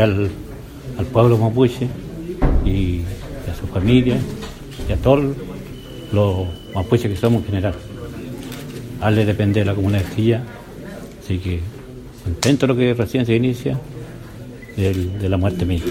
al pueblo mapuche y a su familia y a todos los mapuches que somos en general. Hazle depender de la comunidad de Quilla, así que contento lo que recién se inicia del- de la muerte mía.